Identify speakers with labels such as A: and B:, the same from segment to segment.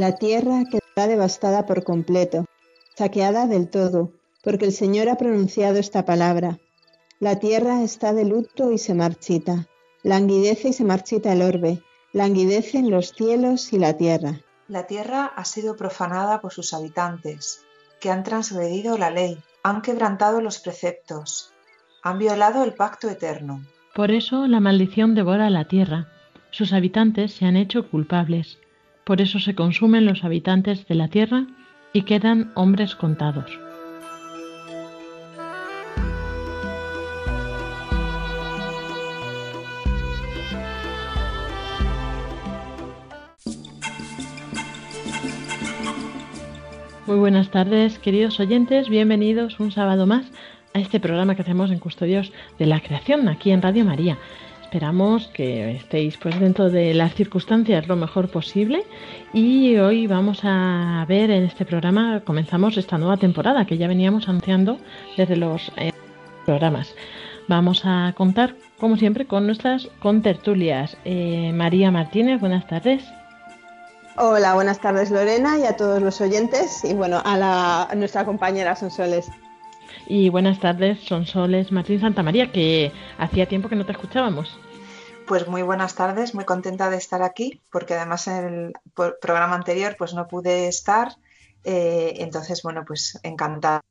A: La tierra quedará devastada por completo, saqueada del todo, porque el Señor ha pronunciado esta palabra. La tierra está de luto y se marchita, languidece y se marchita el orbe, languidecen los cielos y la tierra.
B: La tierra ha sido profanada por sus habitantes, que han transgredido la ley, han quebrantado los preceptos, han violado el pacto eterno.
C: Por eso la maldición devora la tierra, sus habitantes se han hecho culpables por eso se consumen los habitantes de la tierra y quedan hombres contados. Muy buenas tardes, queridos oyentes, bienvenidos un sábado más a este programa que hacemos en Custodios de la Creación, aquí en Radio María. Esperamos que estéis pues dentro de las circunstancias lo mejor posible y hoy vamos a ver en este programa comenzamos esta nueva temporada que ya veníamos anunciando desde los eh, programas. Vamos a contar como siempre con nuestras contertulias. Eh, María Martínez, buenas tardes.
A: Hola, buenas tardes Lorena y a todos los oyentes y bueno, a, a nuestra compañera Sonsoles.
C: Y buenas tardes, son Soles Martín Santa María, que hacía tiempo que no te escuchábamos.
B: Pues muy buenas tardes, muy contenta de estar aquí, porque además en el programa anterior pues no pude estar. Eh, entonces, bueno, pues encantada.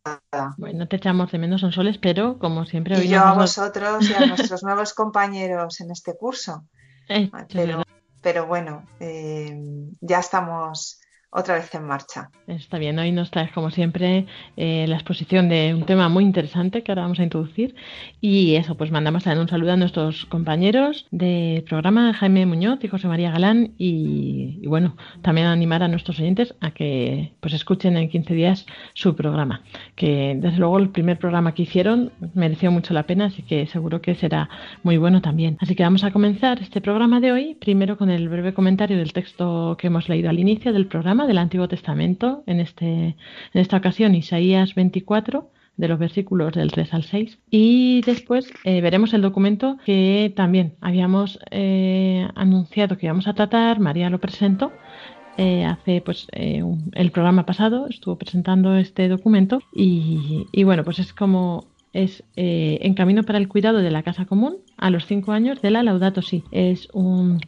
C: Bueno, te echamos de menos, son soles, pero como siempre.
B: Y yo a vosotros y a nuestros nuevos compañeros en este curso.
C: Eh,
B: pero, pero, bueno, eh, ya estamos otra vez en marcha.
C: Está bien, hoy nos traes como siempre eh, la exposición de un tema muy interesante que ahora vamos a introducir y eso, pues mandamos a un saludo a nuestros compañeros del programa, Jaime Muñoz y José María Galán y, bueno, también animar a nuestros oyentes a que pues escuchen en 15 días su programa, que desde luego el primer programa que hicieron mereció mucho la pena, así que seguro que será muy bueno también. Así que vamos a comenzar este programa de hoy, primero con el breve comentario del texto que hemos leído al inicio del programa del Antiguo Testamento, en, este, en esta ocasión Isaías 24, de los versículos del 3 al 6. Y después eh, veremos el documento que también habíamos eh, anunciado que íbamos a tratar, María lo presentó. Eh, hace pues el programa pasado estuvo presentando este documento y, y bueno pues es como es en camino para el cuidado de la casa común a los cinco años de la Laudato Si. Es un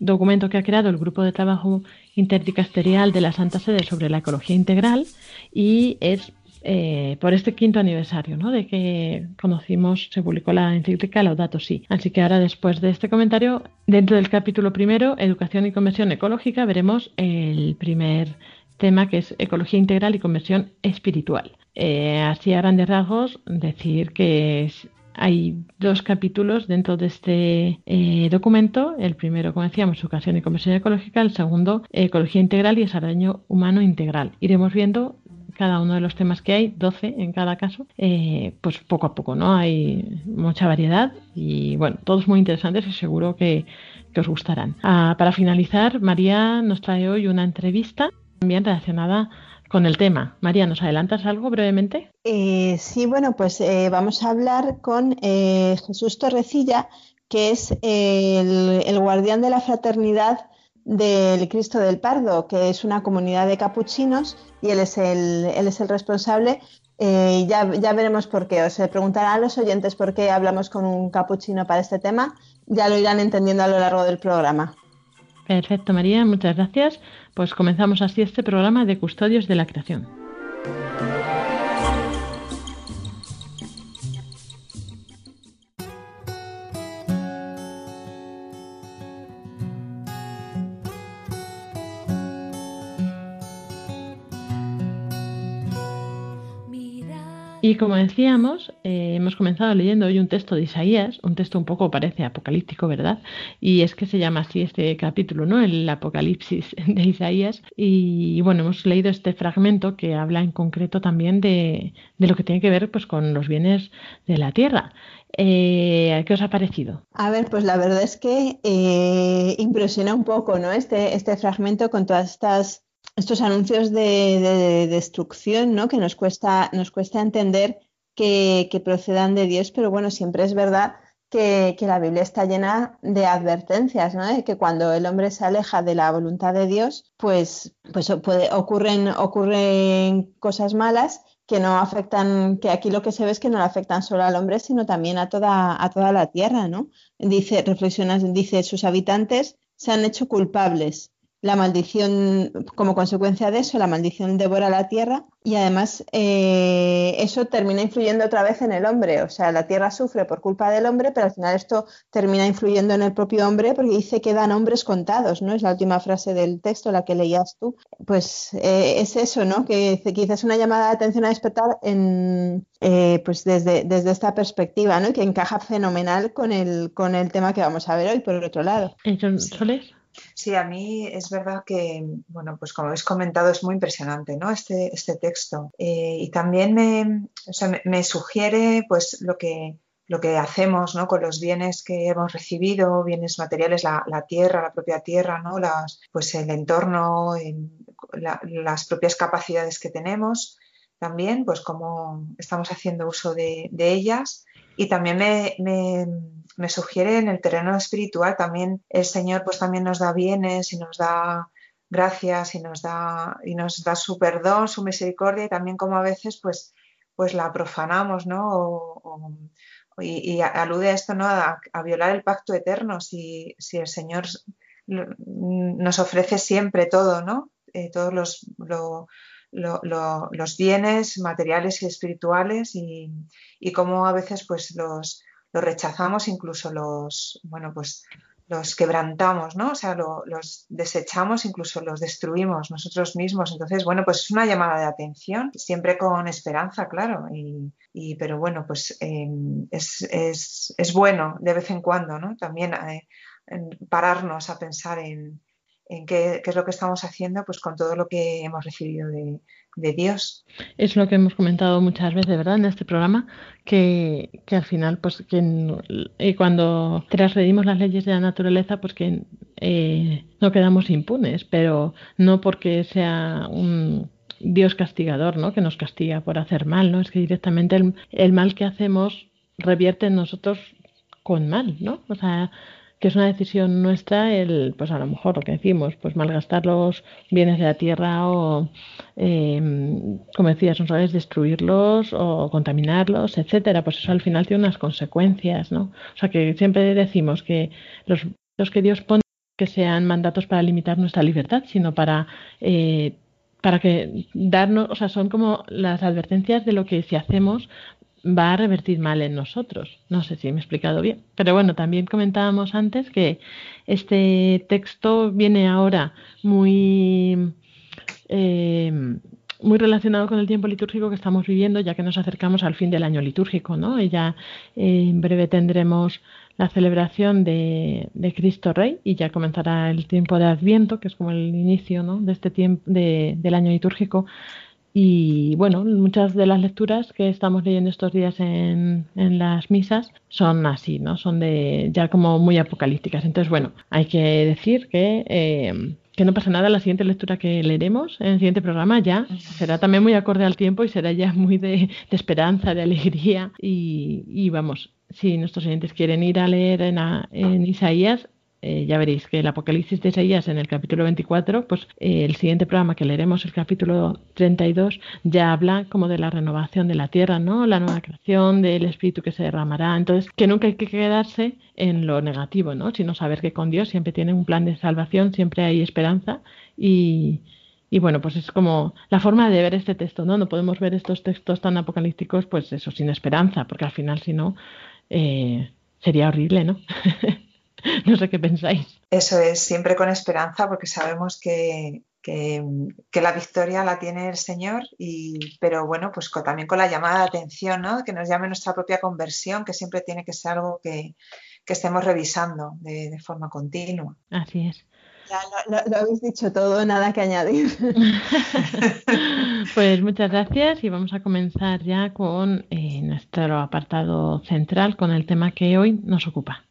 C: documento que ha creado el Grupo de Trabajo Interdicasterial de la Santa Sede sobre la Ecología Integral y es eh, por este quinto aniversario, ¿no? De que conocimos, se publicó la encíclica Laudato Si. Así que ahora, después de este comentario, dentro del capítulo primero, Educación y Conversión Ecológica, veremos el primer tema que es Ecología Integral y Conversión Espiritual. Eh, así a grandes rasgos, decir que hay dos capítulos dentro de este eh, documento. El primero, como decíamos, educación y conversión ecológica. El segundo, ecología integral y desarrollo humano integral. Iremos viendo cada uno de los temas que hay, 12 en cada caso, eh, pues poco a poco, ¿no? Hay mucha variedad y bueno, todos muy interesantes y seguro que, os gustarán. Ah, para finalizar, María nos trae hoy una entrevista también relacionada con el tema. María, ¿nos adelantas algo brevemente?
A: Eh, sí, bueno, pues eh, vamos a hablar con eh, Jesús Torrecilla, que es el, guardián de la fraternidad del Cristo del Pardo, que es una comunidad de capuchinos y él es el, él es el responsable. ya, ya veremos por qué. Os preguntarán a los oyentes por qué hablamos con un capuchino para este tema. Ya lo irán entendiendo a lo largo del programa.
C: Perfecto, María, muchas gracias. Pues comenzamos así este programa de Custodios de la Creación. Como decíamos, eh, hemos comenzado leyendo hoy un texto de Isaías, un texto un poco parece apocalíptico, ¿verdad? Y es que se llama así este capítulo, ¿no? El Apocalipsis de Isaías. Y bueno, hemos leído este fragmento que habla en concreto también de, lo que tiene que ver pues, con los bienes de la tierra. Eh, ¿Qué os ha parecido?
A: A ver, pues la verdad es que eh, impresiona un poco, ¿no? Este, este fragmento con todas estas estos anuncios de, destrucción, ¿no? Que nos cuesta, nos cuesta entender que, procedan de Dios, pero bueno, siempre es verdad que, la Biblia está llena de advertencias, ¿no? De que cuando el hombre se aleja de la voluntad de Dios, pues, pues ocurren, ocurren cosas malas que no afectan, que aquí lo que se ve es que no le afectan solo al hombre, sino también a toda, a toda la tierra, ¿no? Dice, reflexionas, dice, sus habitantes se han hecho culpables la maldición, como consecuencia de eso, la maldición devora la tierra y además eh, eso termina influyendo otra vez en el hombre. O sea, la tierra sufre por culpa del hombre, pero al final esto termina influyendo en el propio hombre porque dice que dan hombres contados, ¿no? Es la última frase del texto, la que leías tú. Pues eh, es eso, ¿no? Que quizás una llamada de atención a despertar en, eh, pues desde, desde esta perspectiva, ¿no? Y que encaja fenomenal con el, con el tema que vamos a ver hoy, por el otro lado.
C: ¿Soles?
B: Sí, a mí es verdad que, bueno, pues como habéis comentado, es muy impresionante, ¿no? Este, este texto. Eh, y también me, me, sugiere, pues, lo que, lo que hacemos, ¿no? Con los bienes que hemos recibido, bienes materiales, la, tierra, la propia tierra, ¿no? Las, pues el entorno, las propias capacidades que tenemos, también, pues cómo estamos haciendo uso de, de ellas. Y también me, me me sugiere en el terreno espiritual también el Señor pues también nos da bienes y nos da gracias y nos da y nos da su perdón, su misericordia y también como a veces pues pues la profanamos, ¿no? y, alude a esto, ¿no? A, violar el pacto eterno si, si, el Señor nos ofrece siempre todo, ¿no? Eh, todos los, los bienes materiales y espirituales y, y cómo a veces pues los, los rechazamos, incluso los, bueno, pues los quebrantamos, ¿no? O sea, los desechamos, incluso los destruimos nosotros mismos. Entonces, bueno, pues es una llamada de atención, siempre con esperanza, claro. Y, pero bueno, pues em, es, es, bueno de vez en cuando, ¿no? También eh, pararnos a pensar en, en qué, es lo que estamos haciendo pues con todo lo que hemos recibido de, Dios.
C: Es lo que hemos comentado muchas veces, ¿verdad? En este programa, que, al final, pues que eh, cuando transgredimos las leyes de la naturaleza, pues que eh, no quedamos impunes, pero no porque sea un Dios castigador, ¿no? Que nos castiga por hacer mal, ¿no? Es que directamente el, el mal que hacemos revierte en nosotros con mal, ¿no? O sea, que es una decisión nuestra el, pues a lo mejor lo que decimos, pues malgastar los bienes de la tierra o, eh, como decías, sabes, destruirlos o contaminarlos, etcétera, pues eso al final tiene unas consecuencias, ¿no? O sea que siempre decimos que los, los que Dios pone que sean mandatos para limitar nuestra libertad, sino para eh, para que darnos, o sea, son como las advertencias de lo que si hacemos va a revertir mal en nosotros. No sé si me he explicado bien. Pero bueno, también comentábamos antes que este texto viene ahora muy, eh, muy relacionado con el tiempo litúrgico que estamos viviendo, ya que nos acercamos al fin del año litúrgico, ¿no? Y ya eh, en breve tendremos la celebración de, Cristo Rey y ya comenzará el tiempo de Adviento, que es como el inicio ¿no? de este tiempo de, del año litúrgico y bueno, muchas de las lecturas que estamos leyendo estos días en, en, las misas son así, ¿no? Son de ya como muy apocalípticas. Entonces, bueno, hay que decir que, eh, que no pasa nada. La siguiente lectura que leeremos en el siguiente programa ya será también muy acorde al tiempo y será ya muy de, de esperanza, de alegría. Y, y, vamos, si nuestros oyentes quieren ir a leer en, en Isaías, eh, ya veréis que el Apocalipsis de Isaías en el capítulo 24, pues eh, el siguiente programa que leeremos, el capítulo 32, ya habla como de la renovación de la tierra, ¿no? La nueva creación, del espíritu que se derramará. Entonces, que nunca hay que quedarse en lo negativo, ¿no? Sino saber que con Dios siempre tiene un plan de salvación, siempre hay esperanza y, bueno, pues es como la forma de ver este texto, ¿no? No podemos ver estos textos tan apocalípticos, pues eso, sin esperanza, porque al final, si no, eh, sería horrible, ¿no? no sé qué pensáis.
B: Eso es, siempre con esperanza, porque sabemos que, que, la victoria la tiene el Señor, y, pero bueno, pues también con la llamada de atención, ¿no? que nos llame nuestra propia conversión, que siempre tiene que ser algo que, estemos revisando de, forma continua.
C: Así es.
A: Ya lo, habéis dicho todo, nada que añadir.
C: pues muchas gracias y vamos a comenzar ya con eh, nuestro apartado central, con el tema que hoy nos ocupa.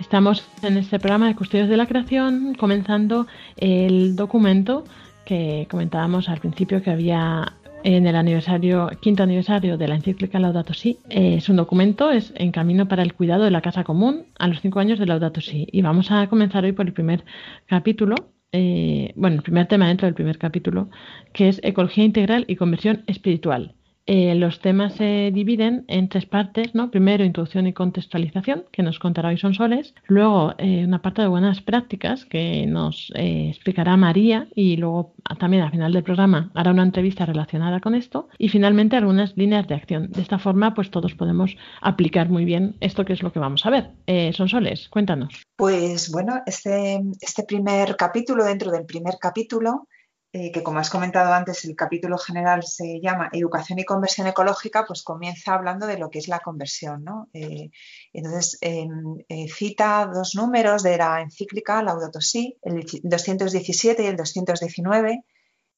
C: Estamos en este programa de Custodios de la Creación comenzando el documento que comentábamos al principio que había en el aniversario, quinto aniversario de la encíclica Laudato Si. es un documento, es en camino para el cuidado de la casa común a los cinco años de Laudato Si. Y vamos a comenzar hoy por el primer capítulo, eh, bueno, el primer tema dentro del primer capítulo, que es ecología integral y conversión espiritual. Eh, los temas se dividen en tres partes, ¿no? Primero, introducción y contextualización, que nos contará hoy Soles. Luego, eh, una parte de buenas prácticas, que nos explicará María. Y luego, también al final del programa, hará una entrevista relacionada con esto. Y finalmente, algunas líneas de acción. De esta forma, pues todos podemos aplicar muy bien esto que es lo que vamos a ver. Sonsoles, cuéntanos.
B: Pues bueno, este, este primer capítulo, dentro del primer capítulo, eh, que como has comentado antes, el capítulo general se llama Educación y conversión ecológica, pues comienza hablando de lo que es la conversión. ¿no? Eh, entonces, em, eh, cita dos números de la encíclica Laudato Si, el 217 y el 219,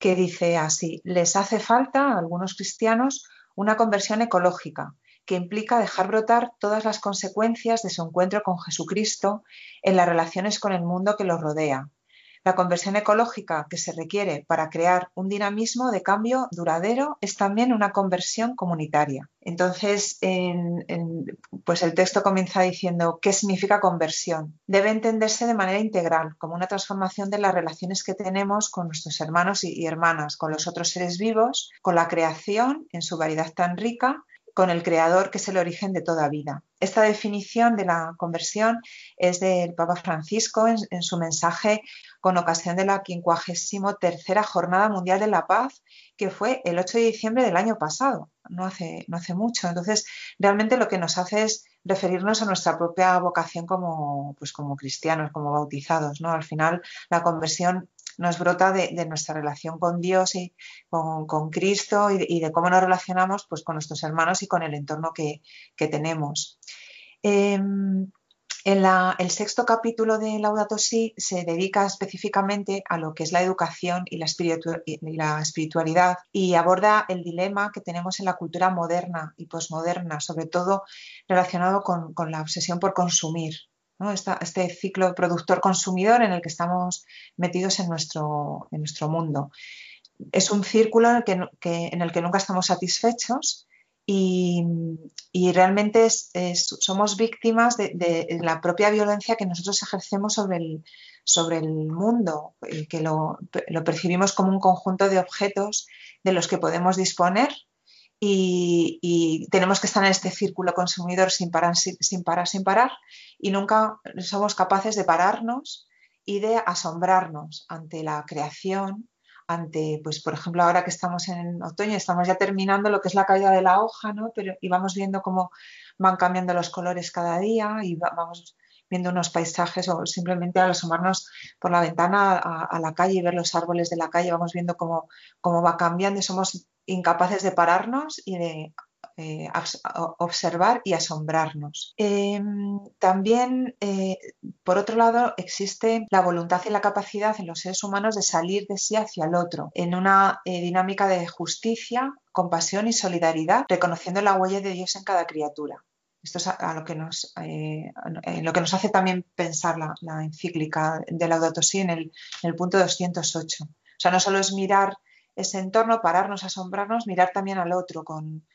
B: que dice así, les hace falta a algunos cristianos una conversión ecológica que implica dejar brotar todas las consecuencias de su encuentro con Jesucristo en las relaciones con el mundo que los rodea. La conversión ecológica que se requiere para crear un dinamismo de cambio duradero es también una conversión comunitaria. Entonces, pues el texto comienza diciendo qué significa conversión. Debe entenderse de manera integral, como una transformación de las relaciones que tenemos con nuestros hermanos y hermanas, con los otros seres vivos, con la creación en su variedad tan rica con el Creador, que es el origen de toda vida. Esta definición de la conversión es del Papa Francisco en, su mensaje con ocasión de la 53 Jornada Mundial de la Paz, que fue el 8 de diciembre del año pasado, no hace, no hace mucho. Entonces, realmente lo que nos hace es referirnos a nuestra propia vocación como, pues como cristianos, como bautizados. ¿no? Al final, la conversión nos brota de, nuestra relación con Dios y con, Cristo y de, cómo nos relacionamos pues, con nuestros hermanos y con el entorno que, tenemos. Em, el sexto capítulo de Laudato Si se dedica específicamente a lo que es la educación y la, espiritualidad y aborda el dilema que tenemos en la cultura moderna y posmoderna, sobre todo relacionado con la obsesión por consumir este ciclo productor-consumidor en el que estamos metidos en nuestro, mundo. Es un círculo en el que nunca estamos satisfechos y, realmente somos víctimas de, la propia violencia que nosotros ejercemos sobre el, sobre el mundo, que lo, percibimos como un conjunto de objetos de los que podemos disponer y, tenemos que estar en este círculo consumidor sin parar, sin, parar, sin parar, y nunca somos capaces de pararnos y de asombrarnos ante la creación, ante, pues por ejemplo, ahora que estamos en otoño, estamos ya terminando lo que es la caída de la hoja, ¿no? Pero, y vamos viendo cómo van cambiando los colores cada día y vamos viendo unos paisajes o simplemente al asomarnos por la ventana a, la calle y ver los árboles de la calle, vamos viendo cómo, cómo va cambiando y somos incapaces de pararnos y de eh, observar y asombrarnos. Em, también, eh, por otro lado, existe la voluntad y la capacidad en los seres humanos de salir de sí hacia el otro, en una eh, dinámica de justicia, compasión y solidaridad, reconociendo la huella de Dios en cada criatura. Esto es a, lo, que nos, lo que nos hace también pensar la, encíclica de Laudato Si en el, en el punto 208. O sea, no solo es mirar ese entorno, pararnos, asombrarnos, mirar también al otro con,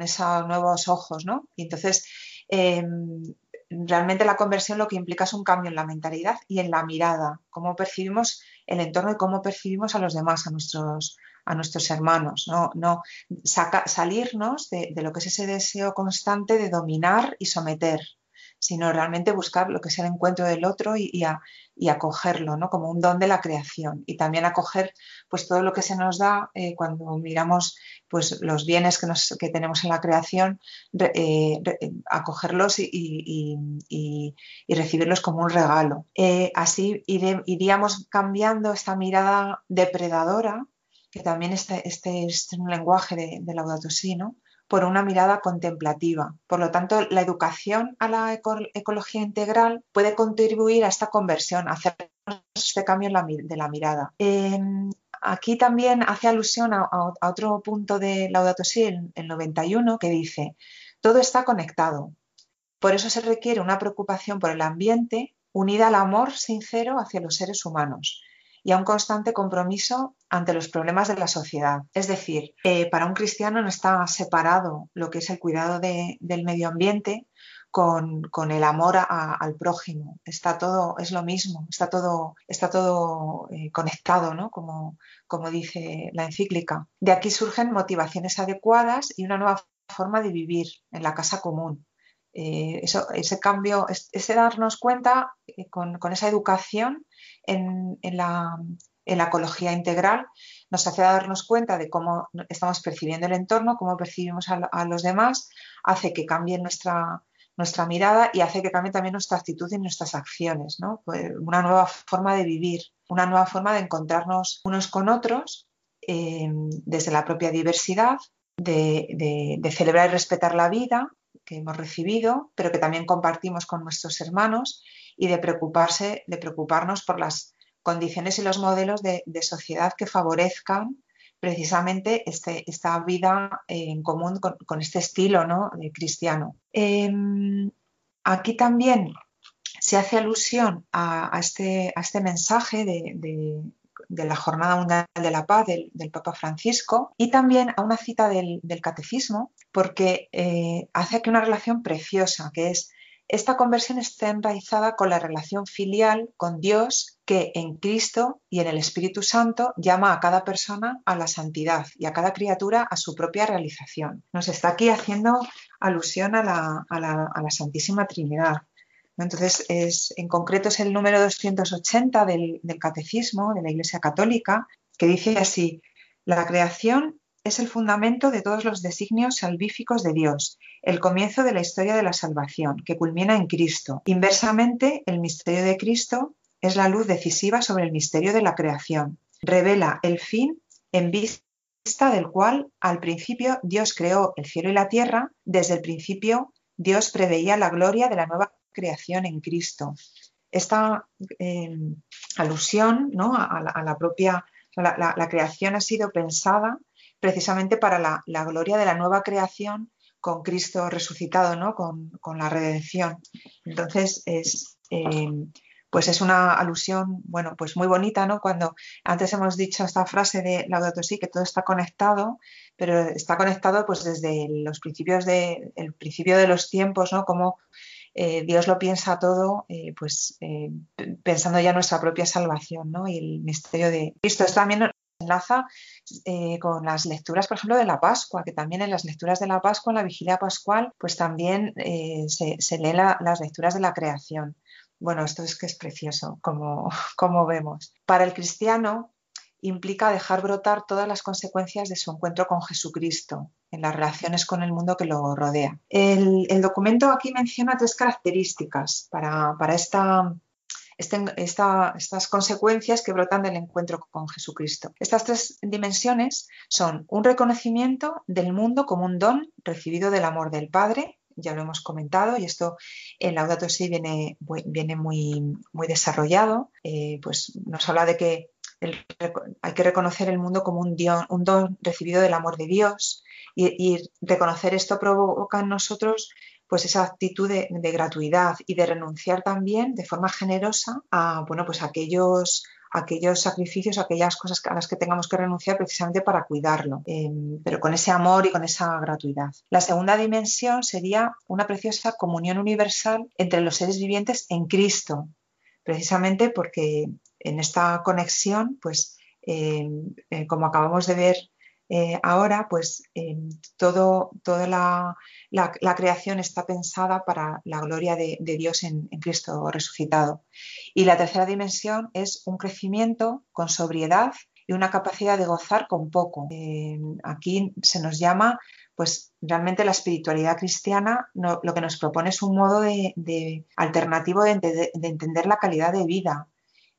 B: esos nuevos ojos, ¿no? Y entonces, em, realmente la conversión lo que implica es un cambio en la mentalidad y en la mirada, cómo percibimos el entorno y cómo percibimos a los demás, a nuestros, a nuestros hermanos, no, no salirnos de, lo que es ese deseo constante de dominar y someter, sino realmente buscar lo que es el encuentro del otro y, acogerlo, ¿no? Como un don de la creación. Y también acoger pues todo lo que se nos da eh, cuando miramos pues los bienes que, nos, que tenemos en la creación, eh, acogerlos y, recibirlos como un regalo. Eh, así iríamos cambiando esta mirada depredadora, que también este, este es un lenguaje de, de Laudato ¿no? Por una mirada contemplativa. Por lo tanto, la educación a la ecología integral puede contribuir a esta conversión, a hacer este cambio de la mirada. Aquí también hace alusión a, otro punto de Laudato Si, el, el 91, que dice, todo está conectado. Por eso se requiere una preocupación por el ambiente unida al amor sincero hacia los seres humanos y a un constante compromiso ante los problemas de la sociedad. Es decir, eh, para un cristiano no está separado lo que es el cuidado del medio ambiente con, el amor al prójimo. Está todo, es lo mismo, está todo, está todo eh, conectado, ¿no? como, como dice la encíclica. De aquí surgen motivaciones adecuadas y una nueva forma de vivir en la casa común. Eh, ese cambio, ese darnos cuenta con esa educación en, la, ecología integral nos hace darnos cuenta de cómo estamos percibiendo el entorno, cómo percibimos a, los demás, hace que cambie nuestra, nuestra mirada y hace que cambie también nuestra actitud y nuestras acciones, pues una nueva forma de vivir, una nueva forma de encontrarnos unos con otros eh, desde la propia diversidad, de, celebrar y respetar la vida que hemos recibido, pero que también compartimos con nuestros hermanos y de preocuparse, de preocuparnos por las condiciones y los modelos de, sociedad que favorezcan precisamente este, esta vida en común con, este estilo ¿no? cristiano. Em, aquí también se hace alusión a, este, a este, mensaje de, la Jornada Mundial de la Paz del, Papa Francisco y también a una cita del, catecismo porque eh, hace aquí una relación preciosa que es esta conversión está enraizada con la relación filial con Dios que en Cristo y en el Espíritu Santo llama a cada persona a la santidad y a cada criatura a su propia realización. Nos está aquí haciendo alusión a la, Santísima Trinidad. Entonces, es, en concreto es el número 280 del, del Catecismo de la Iglesia Católica, que dice así, la creación es el fundamento de todos los designios salvíficos de Dios, el comienzo de la historia de la salvación, que culmina en Cristo. Inversamente, el misterio de Cristo es la luz decisiva sobre el misterio de la creación. Revela el fin en vista del cual al principio Dios creó el cielo y la tierra, desde el principio Dios preveía la gloria de la nueva creación en Cristo. Esta eh, alusión ¿no? a, la, propia, la creación ha sido pensada precisamente para la, gloria de la nueva creación con Cristo resucitado, ¿no? con, la redención. Entonces, es, eh, pues es una alusión, bueno, pues muy bonita, ¿no? Cuando antes hemos dicho esta frase de Laudato Si, que todo está conectado, pero está conectado pues desde los principios de, el principio de los tiempos, ¿no? Como eh, Dios lo piensa todo, eh, pues pensando ya nuestra propia salvación, ¿no? Y el misterio de Cristo. Esto también enlaza eh, con las lecturas, por ejemplo, de la Pascua, que también en las lecturas de la Pascua, en la vigilia pascual, pues también eh, se, leen las lecturas de la creación. Bueno, esto es que es precioso, como, como vemos. Para el cristiano implica dejar brotar todas las consecuencias de su encuentro con Jesucristo en las relaciones con el mundo que lo rodea. El, el documento aquí menciona tres características para, para esta estas consecuencias que brotan del encuentro con Jesucristo. Estas tres dimensiones son un reconocimiento del mundo como un don recibido del amor del Padre, ya lo hemos comentado, y esto en Laudato Si viene, viene muy, muy desarrollado, eh, pues nos habla de que hay que reconocer el mundo como un, un don recibido del amor de Dios y reconocer esto provoca en nosotros pues esa actitud de, gratuidad y de renunciar también de forma generosa a bueno, pues aquellos, aquellos sacrificios, aquellas cosas a las que tengamos que renunciar precisamente para cuidarlo, em, pero con ese amor y con esa gratuidad. La segunda dimensión sería una preciosa comunión universal entre los seres vivientes en Cristo, precisamente porque en esta conexión, pues em, eh, como acabamos de ver eh, ahora, pues todo, toda la, creación está pensada para la gloria de, Dios en, Cristo resucitado. Y la tercera dimensión es un crecimiento con sobriedad y una capacidad de gozar con poco. aquí se nos llama pues realmente la espiritualidad cristiana lo que nos propone es un modo de, alternativo de, entender la calidad de vida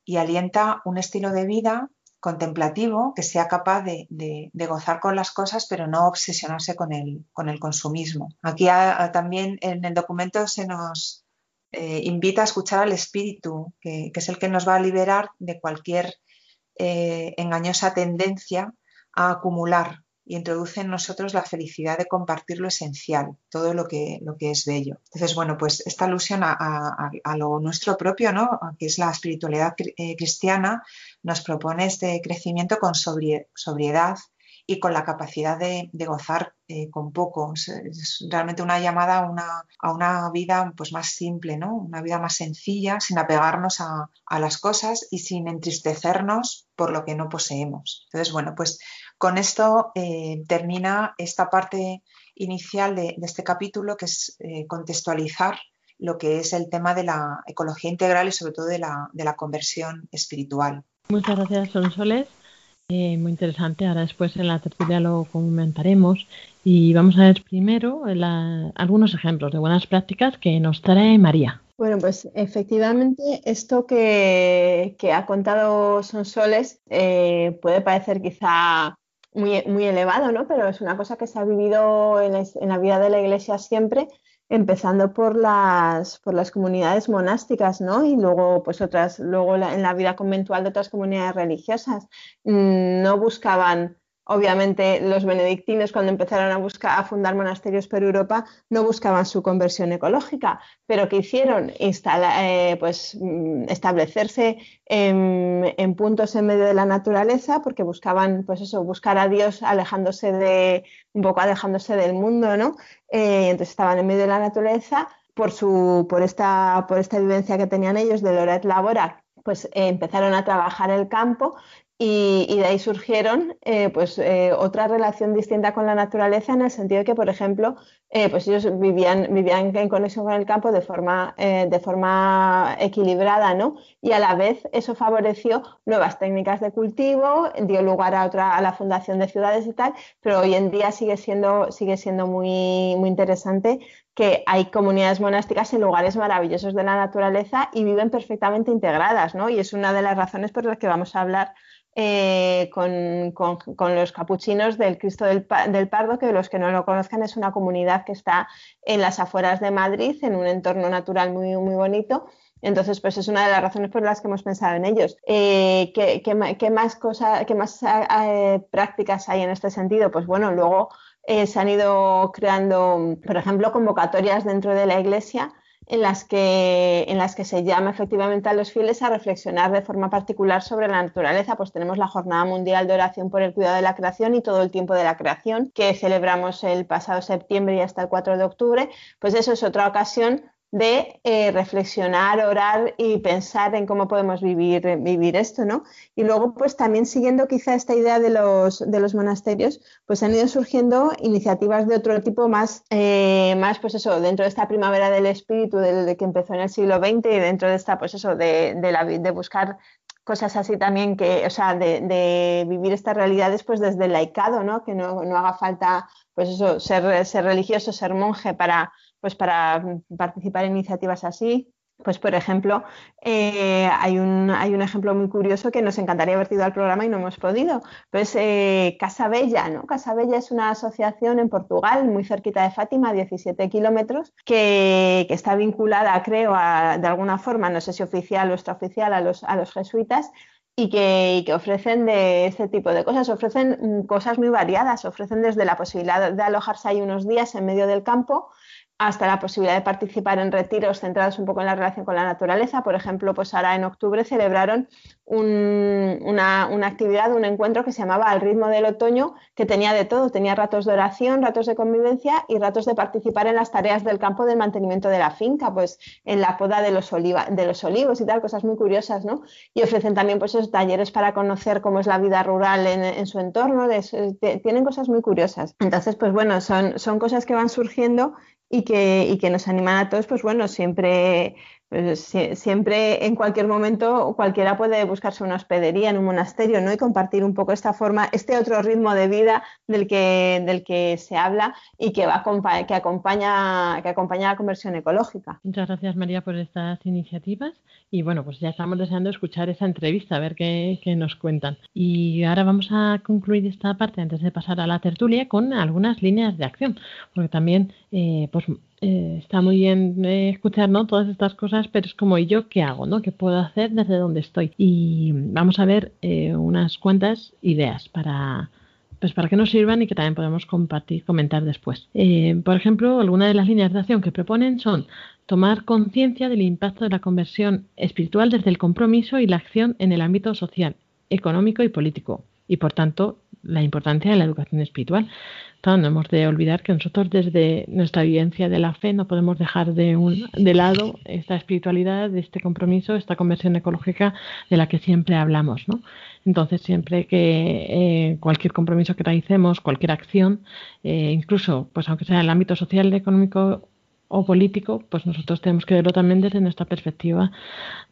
B: y alienta un estilo de vida contemplativo que sea capaz de, gozar con las cosas pero no obsesionarse con el, con el consumismo. Aquí también en el documento se nos eh, invita a escuchar al espíritu, que, es el que nos va a liberar de cualquier eh, engañosa tendencia a acumular y introduce en nosotros la felicidad de compartir lo esencial, todo lo que, lo que es bello. Entonces, bueno, pues esta alusión a, lo nuestro propio, ¿no? que es la espiritualidad eh, cristiana, nos propone este crecimiento con sobriedad y con la capacidad de, gozar eh, con poco. Es, realmente una llamada a una, a una, vida pues, más simple, ¿no? una vida más sencilla, sin apegarnos a, las cosas y sin entristecernos por lo que no poseemos. Entonces, bueno, pues con esto eh, termina esta parte inicial de, este capítulo, que es eh, contextualizar lo que es el tema de la ecología integral y sobre todo de la, conversión espiritual.
C: Muchas gracias, Sonsoles. Eh, muy interesante. Ahora después en la tertulia lo comentaremos y vamos a ver primero algunos ejemplos de buenas prácticas que nos trae María.
A: Bueno, pues efectivamente esto que, ha contado Sonsoles puede parecer quizá muy, muy elevado, ¿no? Pero es una cosa que se ha vivido en, la vida de la iglesia siempre, empezando por las, por las comunidades monásticas, ¿no? Y luego, pues otras, luego en la vida conventual de otras comunidades religiosas. Mm, no buscaban Obviamente los benedictinos cuando empezaron a buscar a fundar monasterios por Europa no buscaban su conversión ecológica, pero que hicieron eh, pues, mm, establecerse en, puntos en medio de la naturaleza porque buscaban pues eso buscar a Dios alejándose de un poco alejándose del mundo, ¿no? Eh, entonces estaban en medio de la naturaleza por su por esta por esta vivencia que tenían ellos de Loret Labora pues eh, empezaron a trabajar el campo y, de ahí surgieron eh, pues, eh, otra relación distinta con la naturaleza en el sentido de que, por ejemplo, eh, pues ellos vivían, vivían en conexión con el campo de forma, de forma equilibrada, ¿no? Y a la vez eso favoreció nuevas técnicas de cultivo, dio lugar a, otra, a la fundación de ciudades y tal, pero hoy en día sigue siendo, sigue siendo muy, muy interesante que hay comunidades monásticas en lugares maravillosos de la naturaleza y viven perfectamente integradas, ¿no? Y es una de las razones por las que vamos a hablar eh, con, los capuchinos del Cristo del, Pardo, que los que no lo conozcan es una comunidad que está en las afueras de Madrid, en un entorno natural muy, muy bonito. Entonces, pues es una de las razones por las que hemos pensado en ellos. Eh, ¿qué, más qué más eh, prácticas hay en este sentido? Pues bueno, luego se han ido creando, por ejemplo, convocatorias dentro de la iglesia en las, que, en las que se llama efectivamente a los fieles a reflexionar de forma particular sobre la naturaleza. Pues tenemos la Jornada Mundial de Oración por el Cuidado de la Creación y todo el tiempo de la creación, que celebramos el pasado septiembre y hasta el 4 de octubre. Pues eso es otra ocasión de eh, reflexionar, orar y pensar en cómo podemos vivir, vivir esto, ¿no? Y luego, pues también siguiendo quizá esta idea de los, de los monasterios, pues han ido surgiendo iniciativas de otro tipo más, eh, más pues eso, dentro de esta primavera del espíritu del, que empezó en el siglo XX y dentro de esta, pues eso, de, de, la, de buscar cosas así también que, o sea, de, de, vivir estas realidades pues desde el laicado, ¿no? Que no, no haga falta, pues eso, ser, ser religioso, ser monje para pues para participar en iniciativas así. Pues, por ejemplo, eh, hay, un, hay un ejemplo muy curioso que nos encantaría haber ido al programa y no hemos podido. Pues eh, Casa Bella, ¿no? Casa Bella es una asociación en Portugal, muy cerquita de Fátima, 17 kilómetros, que, está vinculada, creo, de alguna forma, no sé si oficial o extraoficial, a los, a los jesuitas, y que, que, ofrecen de este tipo de cosas. Ofrecen mm, cosas muy variadas, ofrecen desde la posibilidad de alojarse ahí unos días en medio del campo hasta la posibilidad de participar en retiros centrados un poco en la relación con la naturaleza. Por ejemplo, pues ahora en octubre celebraron una, actividad, un encuentro que se llamaba Al ritmo del otoño, que tenía de todo, tenía ratos de oración, ratos de convivencia y ratos de participar en las tareas del campo del mantenimiento de la finca, pues en la poda de los, de los olivos y tal, cosas muy curiosas, ¿no? Y ofrecen también pues esos talleres para conocer cómo es la vida rural en, su entorno, tienen cosas muy curiosas. Entonces, pues bueno, son, son cosas que van surgiendo y que, y que nos animan a todos, pues bueno, siempre pues siempre, en cualquier momento, cualquiera puede buscarse una hospedería en un monasterio, ¿no? Y compartir un poco esta forma, este otro ritmo de vida del que, del que se habla y que va que acompaña, que acompaña la conversión ecológica.
C: Muchas gracias, María, por estas iniciativas. Y bueno, pues ya estamos deseando escuchar esa entrevista, a ver qué, qué nos cuentan. Y ahora vamos a concluir esta parte antes de pasar a la tertulia con algunas líneas de acción, porque también, eh, pues eh, está muy bien eh, escuchar ¿no? todas estas cosas, pero es como, ¿y yo qué hago? ¿no? ¿Qué puedo hacer desde donde estoy? Y vamos a ver eh, unas cuantas ideas para, pues para que nos sirvan y que también podemos compartir, comentar después. por ejemplo, algunas de las líneas de acción que proponen son tomar conciencia del impacto de la conversión espiritual desde el compromiso y la acción en el ámbito social, económico y político, y por tanto la importancia de la educación espiritual no hemos de olvidar que nosotros desde nuestra vivencia de la fe no podemos dejar de, un, de lado esta espiritualidad, este compromiso, esta conversión ecológica de la que siempre hablamos. ¿no? Entonces, siempre que eh, cualquier compromiso que realicemos, cualquier acción, eh, incluso pues aunque sea en el ámbito social, económico o político, pues nosotros tenemos que verlo también desde nuestra perspectiva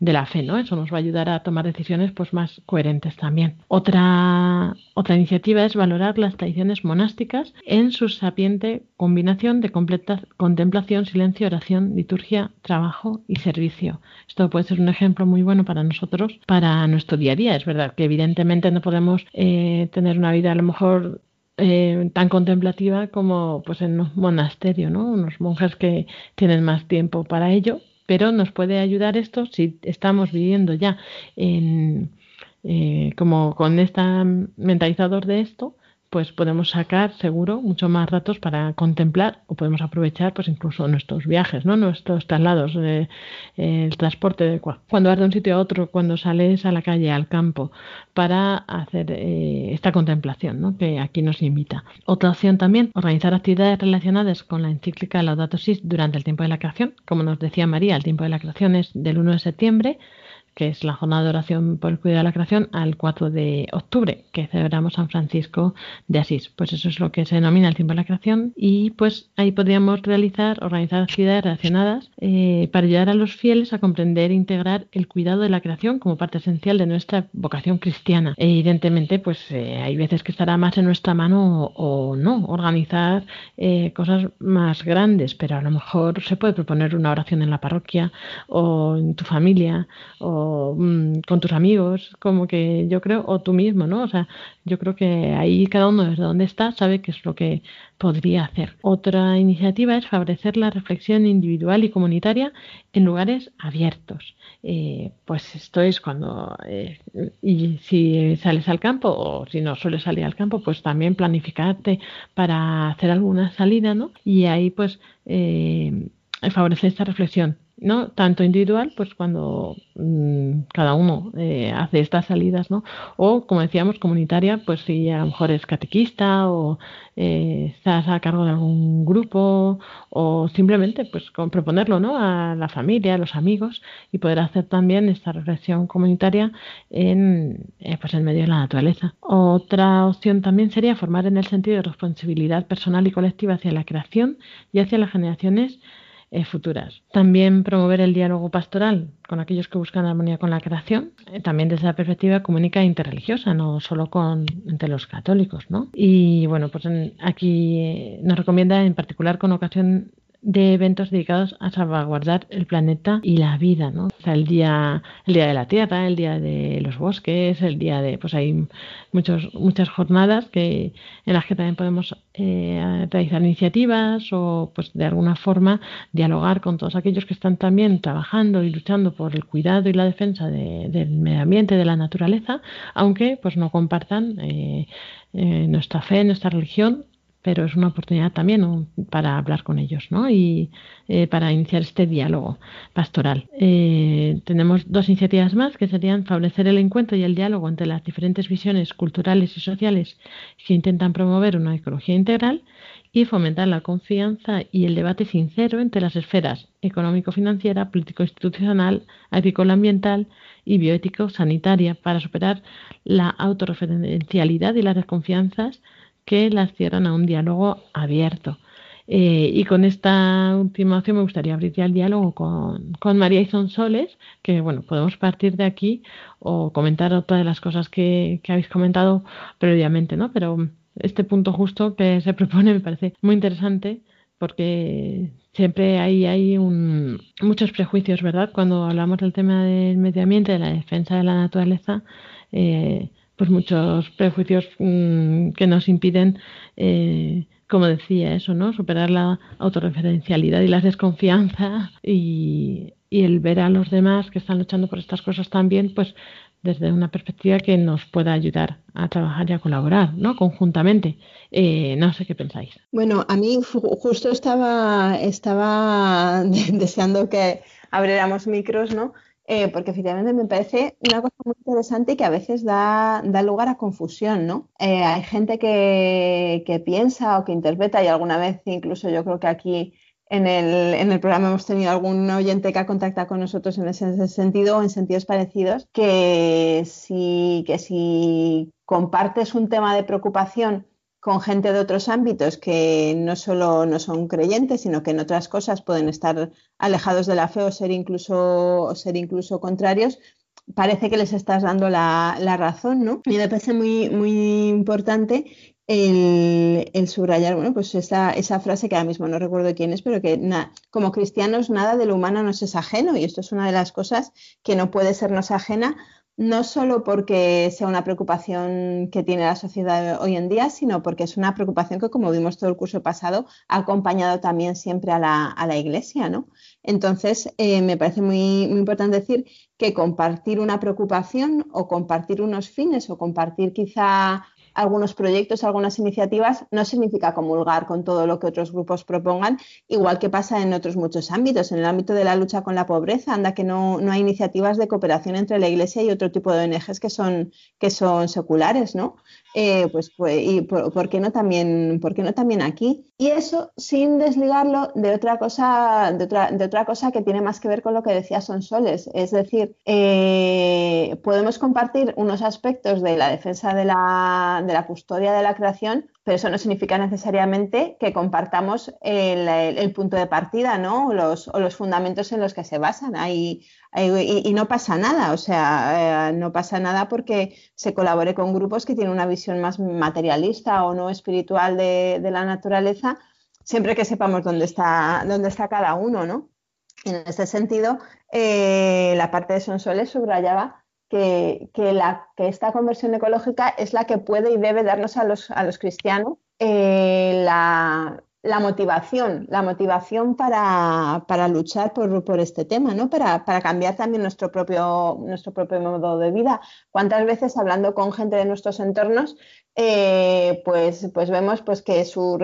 C: de la fe, ¿no? Eso nos va a ayudar a tomar decisiones pues más coherentes también. Otra, otra iniciativa es valorar las tradiciones monásticas en su sapiente combinación de completa contemplación, silencio, oración, liturgia, trabajo y servicio. Esto puede ser un ejemplo muy bueno para nosotros, para nuestro día a día. Es verdad que evidentemente no podemos eh, tener una vida a lo mejor eh, tan contemplativa como pues en un monasterio, ¿no? Unos monjes que tienen más tiempo para ello, pero nos puede ayudar esto si estamos viviendo ya en, eh, como con este mentalizador de esto, pues podemos sacar seguro mucho más ratos para contemplar o podemos aprovechar pues incluso nuestros viajes, ¿no? nuestros traslados, eh, el transporte de cuando vas de un sitio a otro, cuando sales a la calle, al campo, para hacer eh, esta contemplación ¿no? que aquí nos invita. Otra opción también, organizar actividades relacionadas con la encíclica Laudato Si durante el tiempo de la creación. Como nos decía María, el tiempo de la creación es del 1 de septiembre que es la jornada de oración por el cuidado de la creación, al 4 de octubre, que celebramos San Francisco de Asís. Pues eso es lo que se denomina el tiempo de la creación y pues ahí podríamos realizar, organizar actividades relacionadas eh, para ayudar a los fieles a comprender e integrar el cuidado de la creación como parte esencial de nuestra vocación cristiana. evidentemente, pues eh, hay veces que estará más en nuestra mano o, no organizar eh, cosas más grandes, pero a lo mejor se puede proponer una oración en la parroquia o en tu familia o Mm, con tus amigos, como que yo creo, o tú mismo, ¿no? O sea, yo creo que ahí cada uno desde donde está sabe qué es lo que podría hacer. Otra iniciativa es favorecer la reflexión individual y comunitaria en lugares abiertos. Eh, pues esto es cuando, eh, y si sales al campo o si no sueles salir al campo, pues también planificarte para hacer alguna salida, ¿no? Y ahí pues eh, favorecer esta reflexión ¿no? Tanto individual, pues cuando mm, cada uno eh, hace estas salidas, ¿no? O, como decíamos, comunitaria, pues si a lo mejor es catequista o eh, estás a cargo de algún grupo o simplemente, pues con proponerlo, ¿no? A la familia, a los amigos y poder hacer también esta reflexión comunitaria en, eh, pues en medio de la naturaleza. Otra opción también sería formar en el sentido de responsabilidad personal y colectiva hacia la creación y hacia las generaciones eh, futuras. También promover el diálogo pastoral con aquellos que buscan armonía con la creación, eh, también desde la perspectiva comunica interreligiosa, no solo con entre los católicos, ¿no? Y bueno, pues aquí eh, nos recomienda en particular con ocasión de eventos dedicados a salvaguardar el planeta y la vida, ¿no? O sea, el día, el día de la tierra, el día de los bosques, el día de, pues hay muchos, muchas jornadas que, en las que también podemos eh, realizar iniciativas o, pues, de alguna forma dialogar con todos aquellos que están también trabajando y luchando por el cuidado y la defensa del medio ambiente, de la naturaleza, aunque, pues, no compartan eh, eh, nuestra fe, nuestra religión pero es una oportunidad también para hablar con ellos ¿no? y eh, para iniciar este diálogo pastoral. Eh, tenemos dos iniciativas más que serían favorecer el encuentro y el diálogo entre las diferentes visiones culturales y sociales que intentan promover una ecología integral y fomentar la confianza y el debate sincero entre las esferas económico-financiera, político-institucional, agrícola-ambiental y bioético-sanitaria para superar la autorreferencialidad y las desconfianzas que las cierran a un diálogo abierto. Eh, y con esta última opción me gustaría abrir ya el diálogo con, con María y Sonsoles, que bueno, podemos partir de aquí o comentar otra de las cosas que, que habéis comentado previamente, ¿no? Pero este punto justo que se propone me parece muy interesante porque siempre hay, hay un, muchos prejuicios, ¿verdad? Cuando hablamos del tema del medio ambiente, de la defensa de la naturaleza, eh, pues muchos prejuicios mm, que nos impiden, eh, como decía eso, ¿no? Superar la autorreferencialidad y la desconfianza y, y, el ver a los demás que están luchando por estas cosas también, pues desde una perspectiva que nos pueda ayudar a trabajar y a colaborar, ¿no? Conjuntamente. Eh, no sé qué pensáis.
A: Bueno, a mí justo estaba, estaba deseando que abriéramos micros, ¿no? Eh, porque efectivamente me parece una cosa muy interesante y que a veces da, lugar a confusión, ¿no? Eh, hay gente que, piensa o que interpreta, y alguna vez incluso yo creo que aquí en el, en el programa hemos tenido algún oyente que ha contactado con nosotros en ese sentido o en sentidos parecidos, que si, que si compartes un tema de preocupación con gente de otros ámbitos que no solo no son creyentes, sino que en otras cosas pueden estar alejados de la fe o ser incluso, ser incluso contrarios, parece que les estás dando la, razón, ¿no? Y me parece muy, muy importante el, subrayar, bueno, pues esa, esa, frase que ahora mismo no recuerdo quién es, pero que como cristianos nada de lo humano nos es ajeno y esto es una de las cosas que no puede sernos ajena no solo porque sea una preocupación que tiene la sociedad hoy en día, sino porque es una preocupación que, como vimos todo el curso pasado, ha acompañado también siempre a la, Iglesia, ¿no? Entonces, eh, me parece muy, muy importante decir que compartir una preocupación o compartir unos fines o compartir quizá algunos proyectos, algunas iniciativas, no significa comulgar con todo lo que otros grupos propongan, igual que pasa en otros muchos ámbitos. En el ámbito de la lucha con la pobreza, anda que no, no hay iniciativas de cooperación entre la Iglesia y otro tipo de ONGs que son, que son seculares, ¿no? Eh, pues, pues, y por, qué no también, por qué no también aquí? Y eso sin desligarlo de otra cosa, de otra, de otra cosa que tiene más que ver con lo que decía Sonsoles. Es decir, eh, podemos compartir unos aspectos de la defensa de la, de la custodia de la creación, pero eso no significa necesariamente que compartamos el, punto de partida, ¿no? O los, o los, fundamentos en los que se basan. Y, no pasa nada, o sea, eh, no pasa nada porque se colabore con grupos que tienen una visión más materialista o no espiritual de, la naturaleza, siempre que sepamos dónde está, dónde está cada uno, ¿no? En ese sentido, eh, la parte de Sonsoles subrayaba que, la, que esta conversión ecológica es la que puede y debe darnos a los, a los cristianos eh, la, la, motivación, la motivación para, para luchar por, por, este tema, ¿no? Para, para, cambiar también nuestro propio, nuestro propio modo de vida. ¿Cuántas veces hablando con gente de nuestros entornos eh, pues, pues vemos pues que su,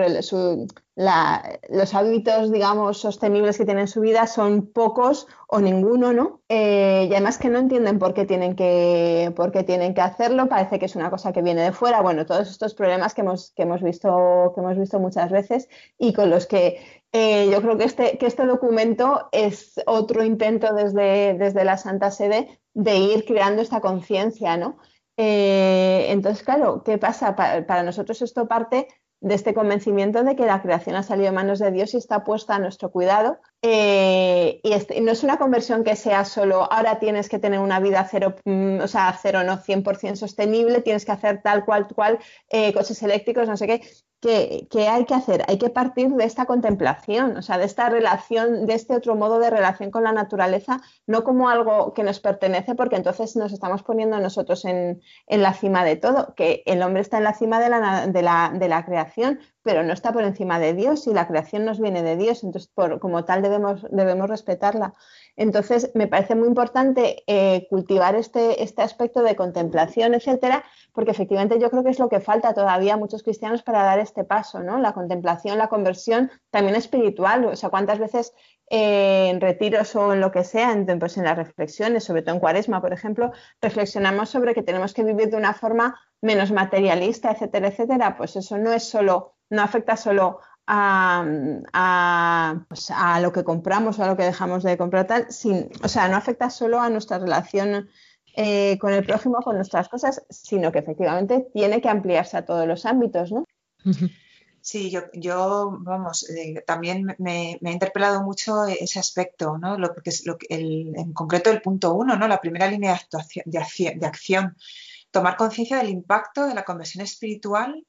A: los hábitos, digamos, sostenibles que tienen en su vida son pocos o ninguno, ¿no? Eh, y además que no entienden por qué, tienen que, por qué tienen que hacerlo, parece que es una cosa que viene de fuera. Bueno, todos estos problemas que hemos, que hemos, visto, que hemos visto muchas veces y con los que eh, yo creo que este, que este documento es otro intento desde, desde la Santa Sede de ir creando esta conciencia, ¿no? Eh, entonces, claro, ¿qué pasa? Para, nosotros esto parte de este convencimiento de que la creación ha salido de manos de Dios y está puesta a nuestro cuidado. Eh, y, este, no es una conversión que sea solo, ahora tienes que tener una vida cero, mm, o sea, cero no 100% sostenible, tienes que hacer tal cual, cual, eh, coches eléctricos, no sé qué. ¿Qué, hay que hacer? Hay que partir de esta contemplación, o sea, de esta relación, de este otro modo de relación con la naturaleza, no como algo que nos pertenece, porque entonces nos estamos poniendo nosotros en, la cima de todo, que el hombre está en la cima de la, de la, creación, pero no está por encima de Dios y la creación nos viene de Dios, entonces como tal debemos, debemos respetarla. Entonces, me parece muy importante eh, cultivar este, este aspecto de contemplación, etcétera, porque efectivamente yo creo que es lo que falta todavía a muchos cristianos para dar este paso, ¿no? La contemplación, la conversión, también espiritual. O sea, cuántas veces eh, en retiros o en lo que sea, en, pues en las reflexiones, sobre todo en cuaresma, por ejemplo, reflexionamos sobre que tenemos que vivir de una forma menos materialista, etcétera, etcétera. Pues eso no es solo, no afecta solo pues, a, lo que compramos o a lo que dejamos de comprar, tal, sin, o sea, no afecta solo a nuestra relación eh, con el prójimo, con nuestras cosas, sino que efectivamente tiene que ampliarse a todos los ámbitos, ¿no?
B: Sí, yo, yo vamos, eh, también me, ha interpelado mucho ese aspecto, ¿no? Lo, porque es lo, el, en concreto el punto uno, ¿no? La primera línea de, actuación, de acción, tomar conciencia del impacto de la conversión espiritual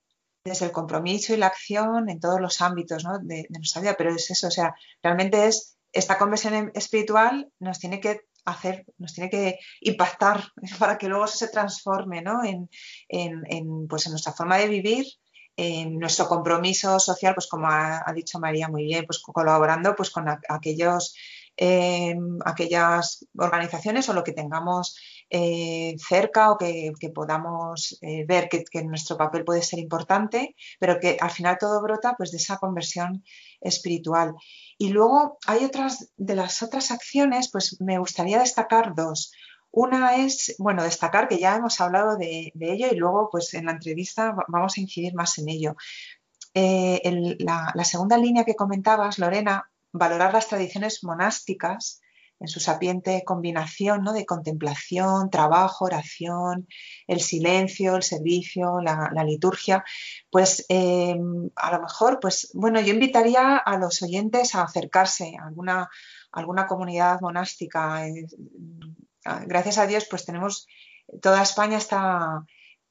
B: desde el compromiso y la acción en todos los ámbitos de, nuestra vida, pero es eso, o sea, realmente es esta conversión espiritual nos tiene que hacer, nos tiene que impactar para que luego se transforme en, pues en nuestra forma de vivir, en nuestro compromiso social, pues como ha, dicho María muy bien, pues colaborando pues con aquellos, eh, aquellas organizaciones o lo que tengamos eh, cerca o que, podamos eh, ver que, nuestro papel puede ser importante, pero que al final todo brota pues, de esa conversión espiritual. Y luego hay otras de las otras acciones, pues me gustaría destacar dos. Una es, bueno, destacar que ya hemos hablado de, ello y luego pues en la entrevista vamos a incidir más en ello. Eh, la segunda línea que comentabas, Lorena, valorar las tradiciones monásticas en su sapiente combinación ¿no? de contemplación, trabajo, oración, el silencio, el servicio, la, liturgia, pues em, a lo mejor, pues bueno, yo invitaría a los oyentes a acercarse a alguna, alguna comunidad monástica. Eh, gracias a Dios, pues tenemos, toda España está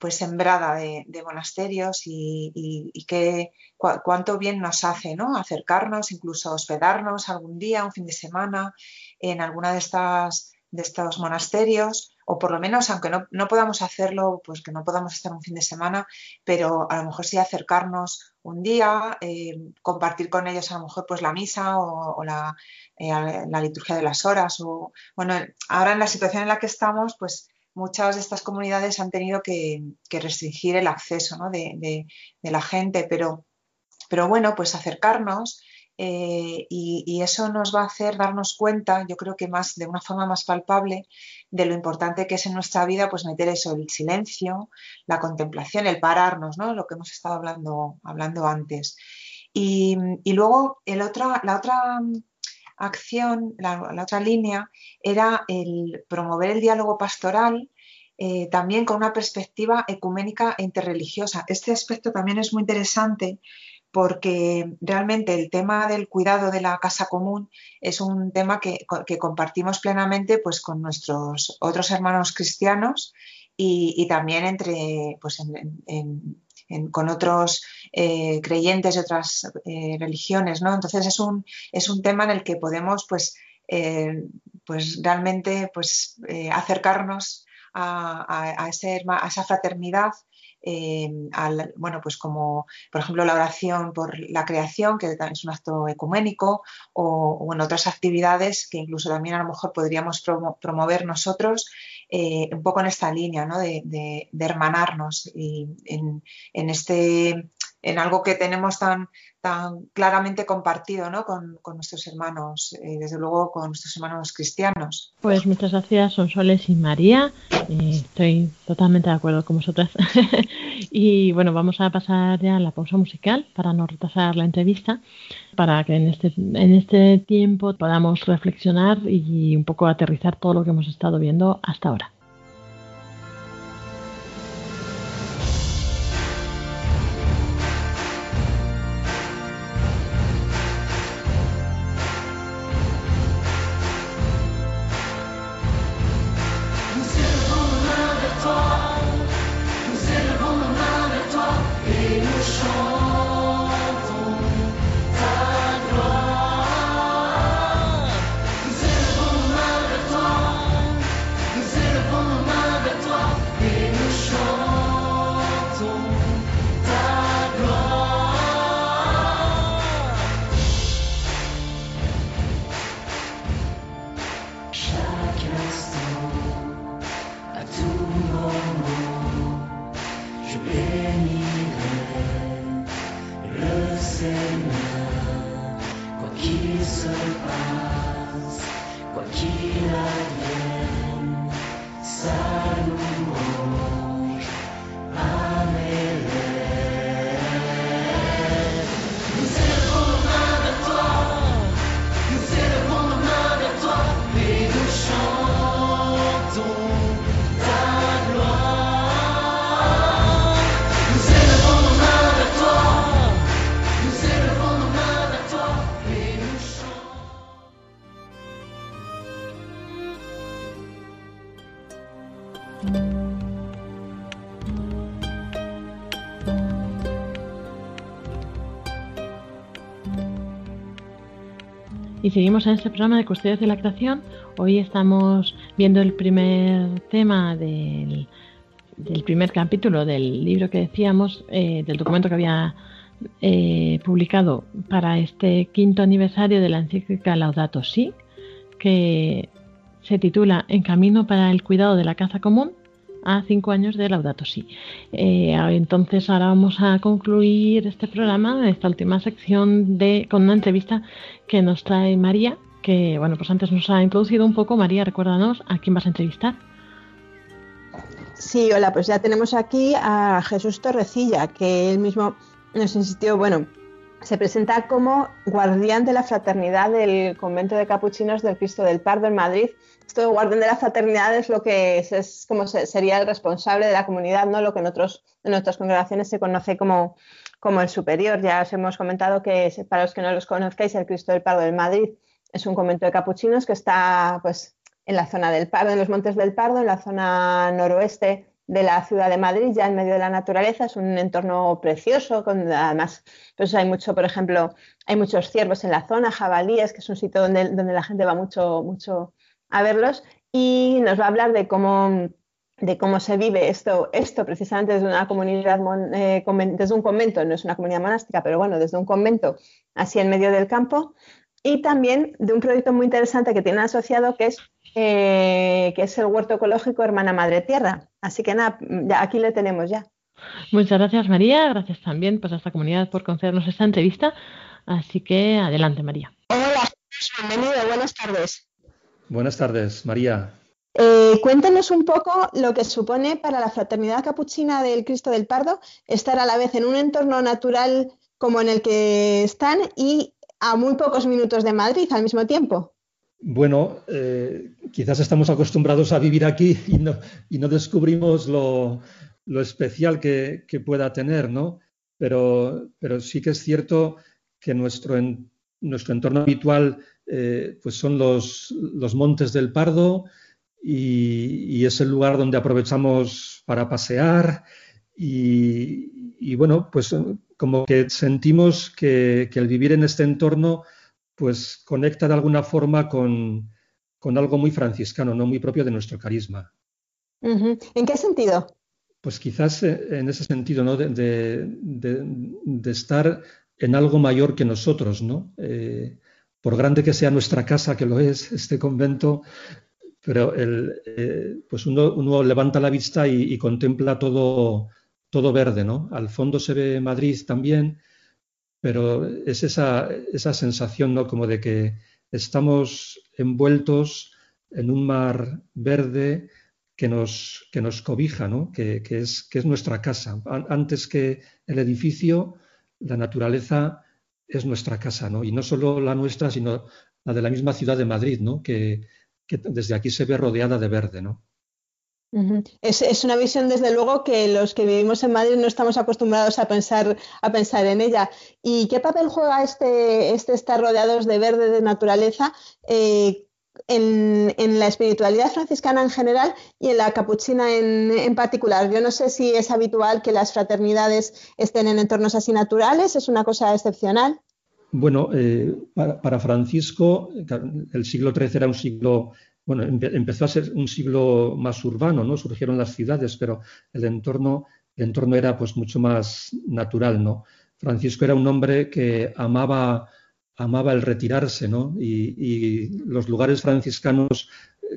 B: pues sembrada de, monasterios y, que cuánto bien nos hace, ¿no? Acercarnos, incluso hospedarnos algún día, un fin de semana, en alguna de estas de estos monasterios, o por lo menos, aunque no, podamos hacerlo, pues que no podamos estar un fin de semana, pero a lo mejor sí acercarnos un día, eh, compartir con ellos a lo mejor pues la misa o, la, eh, la, liturgia de las horas. O, bueno, ahora en la situación en la que estamos, pues muchas de estas comunidades han tenido que, restringir el acceso de, la gente, pero, bueno, pues acercarnos eh, y, eso nos va a hacer darnos cuenta, yo creo que más de una forma más palpable, de lo importante que es en nuestra vida, pues meter eso, el silencio, la contemplación, el pararnos, ¿no? Lo que hemos estado hablando, antes. Y, luego el otra, la otra acción, la, otra línea, era el promover el diálogo pastoral eh, también con una perspectiva ecuménica e interreligiosa. Este aspecto también es muy interesante porque realmente el tema del cuidado de la casa común es un tema que, compartimos plenamente pues, con nuestros otros hermanos cristianos y, también entre, pues, con otros eh, creyentes de otras eh, religiones. ¿no? Entonces es un, es un tema en el que podemos pues, eh, pues realmente pues, acercarnos a, a, esa fraternidad eh, bueno, pues como por ejemplo la oración por la creación, que es un acto ecuménico, o, en otras actividades que incluso también a lo mejor podríamos promover nosotros, eh, un poco en esta línea ¿no? de, hermanarnos y en, en, este, en algo que tenemos tan, tan claramente compartido ¿no? con, nuestros hermanos, eh, desde luego con nuestros hermanos cristianos.
C: Pues muchas gracias, Sonsoles y María. Eh, estoy totalmente de acuerdo con vosotras. y bueno, vamos a pasar ya a la pausa musical para no retrasar la entrevista, para que en este, en este tiempo podamos reflexionar y un poco aterrizar todo lo que hemos estado viendo hasta ahora. Seguimos en este programa de Custodios de la Creación. Hoy estamos viendo el primer tema del, primer capítulo del libro que decíamos, eh, del documento que había eh, publicado para este quinto aniversario de la encíclica Laudato Si, que se titula En camino para el cuidado de la casa común a cinco años de Laudato Si. Eh, entonces ahora vamos a concluir este programa, esta última sección de con una entrevista que nos trae María, que bueno, pues antes nos ha introducido un poco. María, recuérdanos a quién vas a entrevistar.
A: Sí, hola, pues ya tenemos aquí a Jesús Torrecilla, que él mismo nos insistió, bueno, se presenta como guardián de la fraternidad del convento de capuchinos del Cristo del Pardo en Madrid. Esto de guardián de la fraternidad es lo que es, como sería el responsable de la comunidad, no lo que en, otros, en otras congregaciones se conoce como, como el superior. Ya os hemos comentado que para los que no los conozcáis, el Cristo del Pardo en Madrid es un convento de capuchinos que está pues, en la zona del Pardo, en los Montes del Pardo, en la zona noroeste de la ciudad de Madrid, ya en medio de la naturaleza, es un entorno precioso, con, además, pues hay mucho, por ejemplo, hay muchos ciervos en la zona, jabalíes, que es un sitio donde, donde la gente va mucho, mucho a verlos, y nos va a hablar de cómo, de cómo se vive esto, esto precisamente desde una comunidad, eh, desde un convento, no es una comunidad monástica, pero bueno, desde un convento, así en medio del campo, y también de un proyecto muy interesante que tiene asociado que es eh, que es el huerto ecológico Hermana Madre Tierra. Así que nada, ya aquí le tenemos ya.
C: Muchas gracias María, gracias también pues, a esta comunidad por concedernos esta entrevista. Así que adelante María.
A: Hola, bienvenido, buenas tardes.
D: Buenas tardes, María.
A: Eh, cuéntanos un poco lo que supone para la fraternidad capuchina del Cristo del Pardo estar a la vez en un entorno natural como en el que están y a muy pocos minutos de Madrid al mismo tiempo.
D: Bueno, eh, quizás estamos acostumbrados a vivir aquí y no, descubrimos lo, especial que, pueda tener, ¿no? Pero, sí que es cierto que nuestro, entorno habitual eh, pues son los, montes del Pardo y, es el lugar donde aprovechamos para pasear y, bueno, pues como que sentimos que el vivir en este entorno pues conecta de alguna forma con, algo muy franciscano, no muy propio de nuestro carisma.
A: ¿En qué sentido?
D: Pues quizás eh, en ese sentido, ¿no? De, estar en algo mayor que nosotros, ¿no? Eh, por grande que sea nuestra casa, que lo es, este convento, pero el, eh, pues uno, levanta la vista y, y, contempla todo, todo verde, ¿no? Al fondo se ve Madrid también, pero es esa, esa sensación, ¿no? Como de que estamos envueltos en un mar verde que nos, que nos cobija, ¿no? que, es, que es nuestra casa. Antes que el edificio, la naturaleza es nuestra casa, ¿no? y no solo la nuestra, sino la de la misma ciudad de Madrid, ¿no? que, que desde aquí se ve rodeada de verde. ¿no?
A: Es, una visión, desde luego, que los que vivimos en Madrid no estamos acostumbrados a pensar, a pensar en ella. ¿Y qué papel juega este, este estar rodeados de verde, de naturaleza, eh, en, la espiritualidad franciscana en general y en la capuchina en, particular? Yo no sé si es habitual que las fraternidades estén en entornos así naturales, es una cosa excepcional.
D: Bueno, eh, para, para, Francisco, el siglo XIII era un siglo bueno, empezó a ser un siglo más urbano, ¿no? Surgieron las ciudades, pero el entorno, el entorno era pues mucho más natural, ¿no? Francisco era un hombre que amaba, amaba el retirarse, ¿no? Y, los lugares franciscanos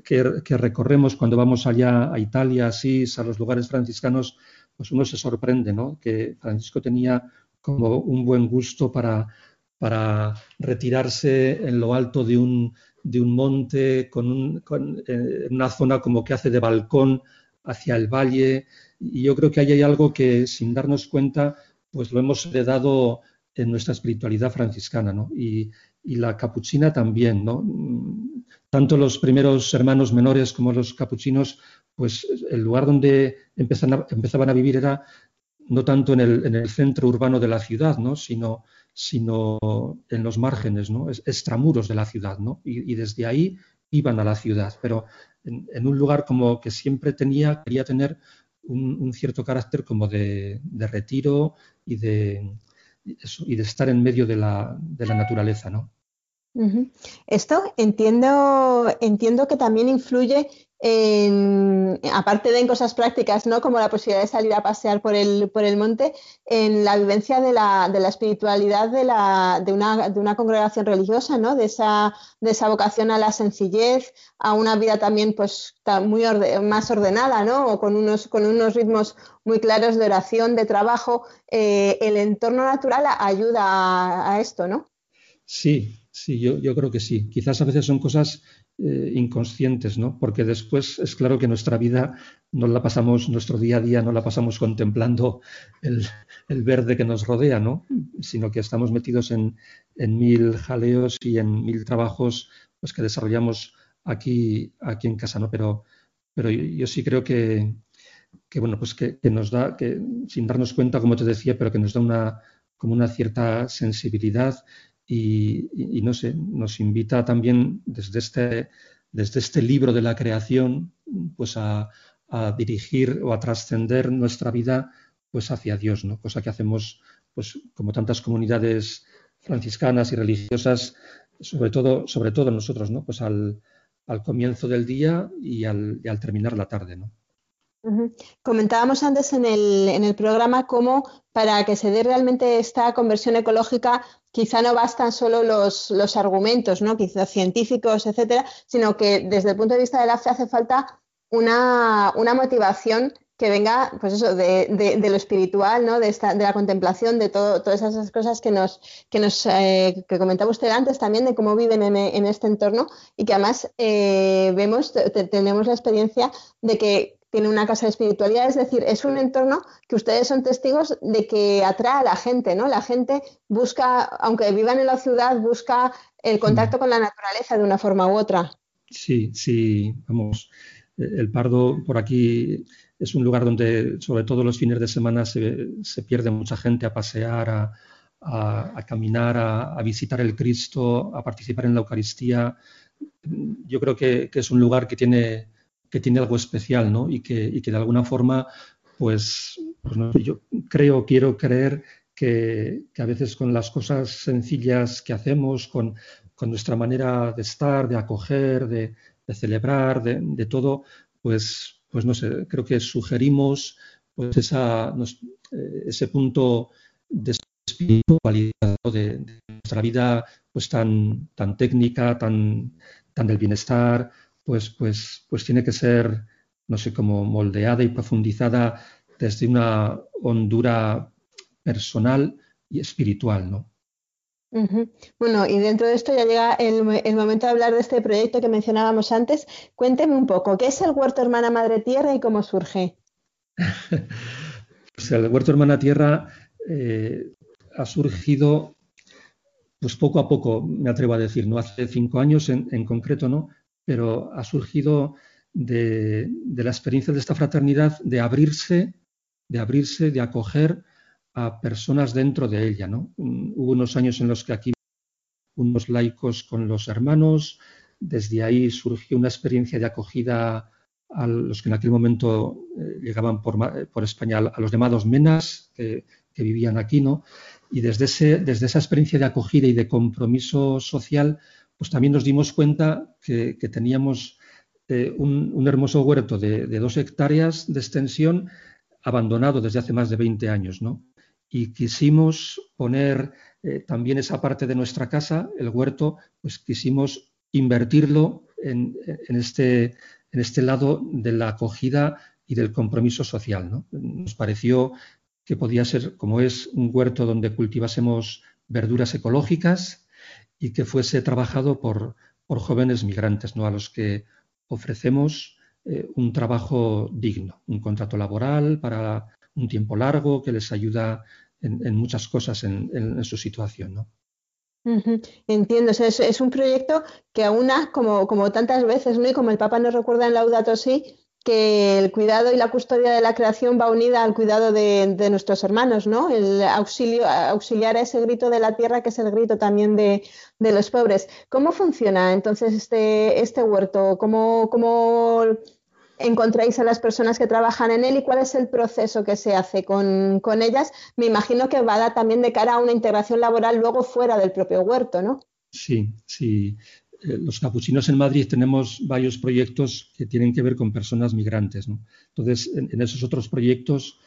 D: que, recorremos cuando vamos allá a Italia, Asís, a los lugares franciscanos, pues uno se sorprende, ¿no? Que Francisco tenía como un buen gusto para, para retirarse en lo alto de un, de un monte, con, eh, una zona como que hace de balcón hacia el valle. Y yo creo que ahí hay algo que, sin darnos cuenta, pues lo hemos heredado en nuestra espiritualidad franciscana, ¿no? Y, la capuchina también, ¿no? Tanto los primeros hermanos menores como los capuchinos, pues el lugar donde empezaban a, vivir era no tanto en el, centro urbano de la ciudad, ¿no? Sino, sino en los márgenes, ¿no? extramuros de la ciudad, ¿no? Y, desde ahí iban a la ciudad, pero en, un lugar como que siempre tenía, quería tener un, cierto carácter como de retiro y de, y de estar en medio de la, de la naturaleza, ¿no?
A: Esto entiendo, entiendo que también influye aparte de cosas prácticas, ¿no? Como la posibilidad de salir a pasear por el, por el monte, en la vivencia de la, de la espiritualidad de, la, de, una, de, una, congregación religiosa, ¿no? De esa, de esa vocación a la sencillez, a una vida también pues muy más ordenada, ¿no? O con unos, con unos ritmos muy claros de oración, de trabajo. Eh, el entorno natural ayuda a, esto, ¿no?
D: Sí, sí, yo, yo creo que sí. Quizás a veces son cosas eh, inconscientes, ¿no? Porque después es claro que nuestra vida no la pasamos, nuestro día a día no la pasamos contemplando el, verde que nos rodea, ¿no? Sino que estamos metidos en, mil jaleos y en mil trabajos pues, que desarrollamos aquí, aquí en casa, ¿no? Pero, pero yo, sí creo que, bueno, pues que, nos da, que sin darnos cuenta, como te decía, pero que nos da una, como una cierta sensibilidad y, no sé, nos invita también desde este, desde este libro de la creación pues a, dirigir o a trascender nuestra vida pues hacia Dios, ¿no? Cosa que hacemos pues como tantas comunidades franciscanas y religiosas, sobre todo, sobre todo nosotros, ¿no? Pues al, comienzo del día y al, y al terminar la tarde, ¿no?
A: Comentábamos antes en el, en el, programa cómo para que se dé realmente esta conversión ecológica quizá no bastan solo los, los argumentos, ¿no? quizá científicos, etcétera, sino que desde el punto de vista de la fe hace falta una, una motivación que venga, pues eso, de, de, lo espiritual, ¿no? De, esta, de la contemplación, de todo, todas esas cosas que nos, que nos eh, que comentaba usted antes también, de cómo viven en, en este entorno y que además eh, vemos, tenemos la experiencia de que tiene una casa de espiritualidad, es decir, es un entorno que ustedes son testigos de que atrae a la gente, ¿no? La gente busca, aunque vivan en la ciudad, busca el contacto con la naturaleza de una forma u otra.
D: Sí, sí, vamos. El Pardo por aquí es un lugar donde, sobre todo los fines de semana, se, pierde mucha gente a pasear, a, caminar, a, visitar el Cristo, a participar en la Eucaristía. Yo creo que es un lugar que tiene que tiene algo especial, ¿no? Y que, y que de alguna forma, pues, pues yo creo, quiero creer que, a veces con las cosas sencillas que hacemos, con, con nuestra manera de estar, de acoger, de, celebrar, de, de, todo, pues, pues no sé, creo que sugerimos pues esa, eh, ese punto de espiritualidad, de, de, nuestra vida pues tan, tan técnica, tan, tan del bienestar, pues, pues, pues tiene que ser, no sé, como moldeada y profundizada desde una hondura personal y espiritual, ¿no?
A: Bueno, y dentro de esto ya llega el, momento de hablar de este proyecto que mencionábamos antes. Cuénteme un poco, ¿qué es el Huerto Hermana Madre Tierra y cómo surge?
D: pues el Huerto Hermana Tierra eh, ha surgido, pues poco a poco, me atrevo a decir, ¿no? Hace cinco años en, en concreto, ¿no? Pero ha surgido de, la experiencia de esta fraternidad de abrirse, de abrirse, de acoger a personas dentro de ella. ¿no? Mm, hubo unos años en los que aquí unos laicos con los hermanos, desde ahí surgió una experiencia de acogida a los que en aquel momento eh, llegaban por, España, a los llamados menas que, vivían aquí, ¿no? Y desde, ese, desde esa experiencia de acogida y de compromiso social pues también nos dimos cuenta que, teníamos eh, un, hermoso huerto de, dos hectáreas de extensión abandonado desde hace más de 20 años, ¿no? Y quisimos poner eh, también esa parte de nuestra casa, el huerto, pues quisimos invertirlo en, este, en este lado de la acogida y del compromiso social, ¿no? Nos pareció que podía ser, como es un huerto donde cultivásemos verduras ecológicas y que fuese trabajado por, por jóvenes migrantes, ¿no? a los que ofrecemos eh, un trabajo digno, un contrato laboral para un tiempo largo que les ayuda en, muchas cosas en, su situación. ¿no?
A: Entiendo, es, un proyecto que aúna, como, como tantas veces, ¿no? y como el Papa nos recuerda en Laudato Si, que el cuidado y la custodia de la creación va unida al cuidado de, nuestros hermanos, ¿no? El auxilio, auxiliar a ese grito de la tierra que es el grito también de, los pobres. ¿Cómo funciona entonces este, este huerto? ¿Cómo, ¿Cómo, encontráis a las personas que trabajan en él y cuál es el proceso que se hace con, con ellas? Me imagino que va también de cara a una integración laboral luego fuera del propio huerto, ¿no?
D: Sí, sí. Eh, los capuchinos en Madrid tenemos varios proyectos que tienen que ver con personas migrantes. Entonces, en, esos otros proyectos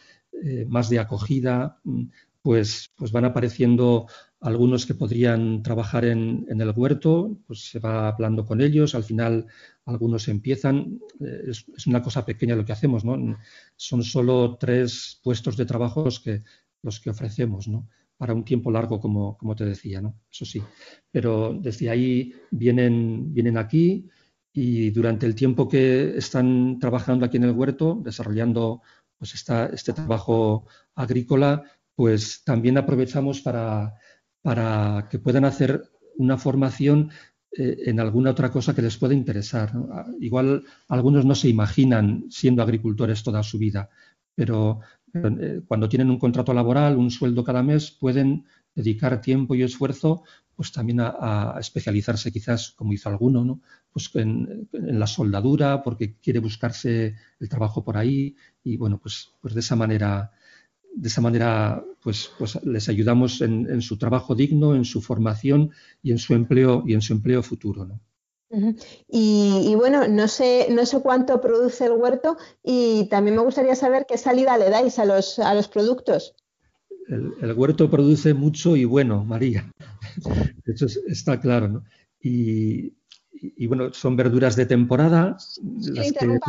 D: eh, más de acogida, mm, pues, pues van apareciendo algunos que podrían trabajar en, el huerto, pues se va hablando con ellos, al final algunos empiezan, eh, es, es, una cosa pequeña lo que hacemos, ¿no? Son solo tres puestos de trabajo los que, los que ofrecemos, ¿no? Para un tiempo largo, como, te decía, ¿no? Eso sí. Pero desde ahí vienen, vienen aquí y durante el tiempo que están trabajando aquí en el huerto, desarrollando pues este trabajo agrícola, pues también aprovechamos para, que puedan hacer una formación eh, en alguna otra cosa que les pueda interesar. Igual algunos no se imaginan siendo agricultores toda su vida, pero cuando tienen un contrato laboral, un sueldo cada mes, pueden dedicar tiempo y esfuerzo pues también a, especializarse quizás, como hizo alguno, ¿no? pues en, la soldadura, porque quiere buscarse el trabajo por ahí y bueno, pues, pues de esa manera, de esa manera pues, pues les ayudamos en, en, su trabajo digno, en su formación y en su empleo y en su empleo futuro. ¿no?
A: Y, bueno, no sé, no sé cuánto produce el huerto y también me gustaría saber qué salida le dais a los, a los productos.
D: El, huerto produce mucho y bueno, María. Eso está claro. ¿no? Y, bueno, son verduras de temporada.
A: Las que...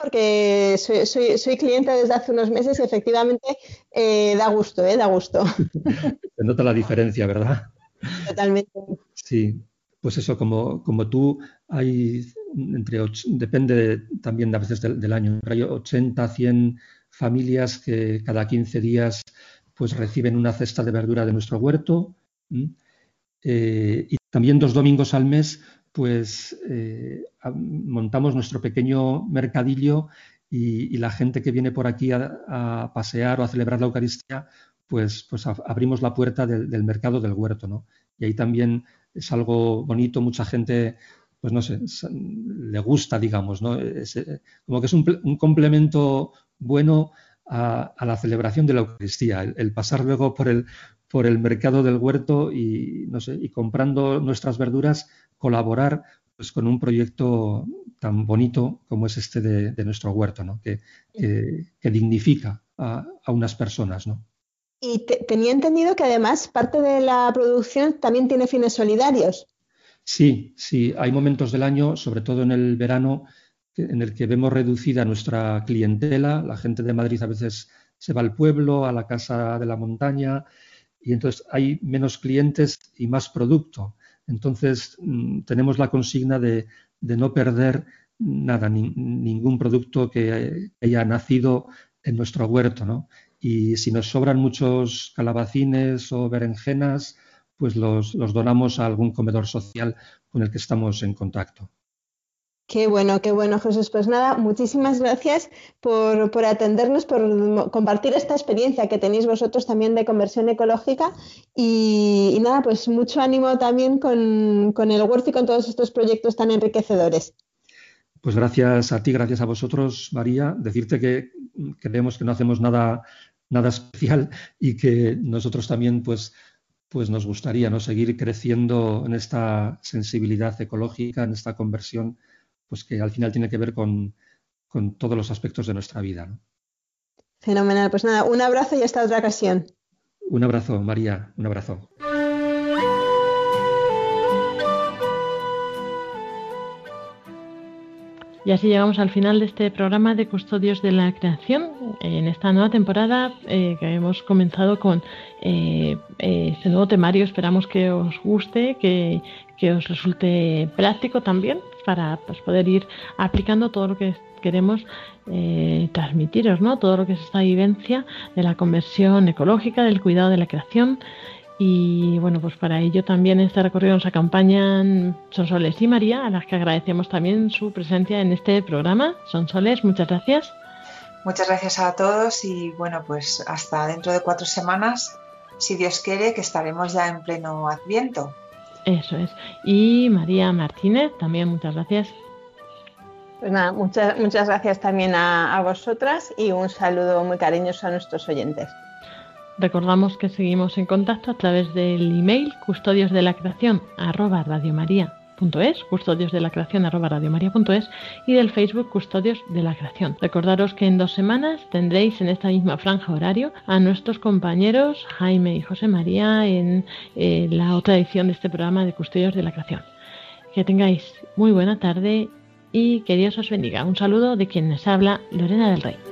A: porque soy, soy, soy, cliente desde hace unos meses y efectivamente eh, da gusto, ¿eh? da gusto.
D: Se nota la diferencia, ¿verdad?
A: Totalmente.
D: Sí, pues eso, como, como tú, hay entre, depende también a veces del, año, hay 80, 100 familias que cada 15 días pues reciben una cesta de verdura de nuestro huerto. Eh, y también dos domingos al mes pues eh, montamos nuestro pequeño mercadillo y, la gente que viene por aquí a, pasear o a celebrar la Eucaristía, pues, pues abrimos la puerta del, del mercado del huerto, ¿no? Y ahí también es algo bonito, mucha gente, pues no sé, le gusta, digamos, ¿no? Como que es un, complemento bueno a, la celebración de la Eucaristía, el, pasar luego por el, por el mercado del huerto y, no sé, y comprando nuestras verduras, colaborar pues, con un proyecto tan bonito como es este de, nuestro huerto, ¿no? que, que, dignifica a, a unas personas. ¿no?
A: Y tenía entendido que además parte de la producción también tiene fines solidarios.
D: Sí, sí, hay momentos del año, sobre todo en el verano, en el que vemos reducida nuestra clientela. La gente de Madrid a veces se va al pueblo, a la casa de la montaña, y entonces hay menos clientes y más producto. Entonces mm, tenemos la consigna de, no perder nada, ningún producto que haya nacido en nuestro huerto, ¿no? Y si nos sobran muchos calabacines o berenjenas, pues los, donamos a algún comedor social con el que estamos en contacto.
A: Qué bueno, qué bueno, Jesús. Pues nada, muchísimas gracias por, atendernos, por compartir esta experiencia que tenéis vosotros también de conversión ecológica. Y, nada, pues mucho ánimo también con, con, el huerto y con todos estos proyectos tan enriquecedores.
D: Pues gracias a ti, gracias a vosotros, María. Decirte que creemos que no hacemos nada nada especial y que nosotros también pues, pues nos gustaría ¿no? seguir creciendo en esta sensibilidad ecológica, en esta conversión, pues que al final tiene que ver con, con todos los aspectos de nuestra vida.
A: Fenomenal, pues nada, un abrazo y hasta otra ocasión.
D: Un abrazo, María, un abrazo.
C: Y así llegamos al final de este programa de Custodios de la Creación, en esta nueva temporada eh, que hemos comenzado con eh, eh, este nuevo temario. Esperamos que os guste, que, os resulte práctico también para pues, poder ir aplicando todo lo que queremos transmitiros, ¿no? todo lo que es esta vivencia de la conversión ecológica, del cuidado de la creación y bueno, pues para ello también en este recorrido nos acompañan Sonsoles y María, a las que agradecemos también su presencia en este programa. Sonsoles, muchas gracias.
B: Muchas gracias a todos y bueno, pues hasta dentro de cuatro semanas, si Dios quiere, que estaremos ya en pleno adviento.
C: Eso es. Y María Martínez, también muchas gracias.
A: Pues nada, muchas, muchas gracias también a, a vosotras y un saludo muy cariñoso a nuestros oyentes.
C: Recordamos que seguimos en contacto a través del email custodios de la y del Facebook Custodios de la Creación. Recordaros que en dos semanas tendréis en esta misma franja horario a nuestros compañeros Jaime y José María en eh, la otra edición de este programa de Custodios de la Creación. Que tengáis muy buena tarde y que Dios os bendiga. Un saludo de quien les habla, Lorena del Rey.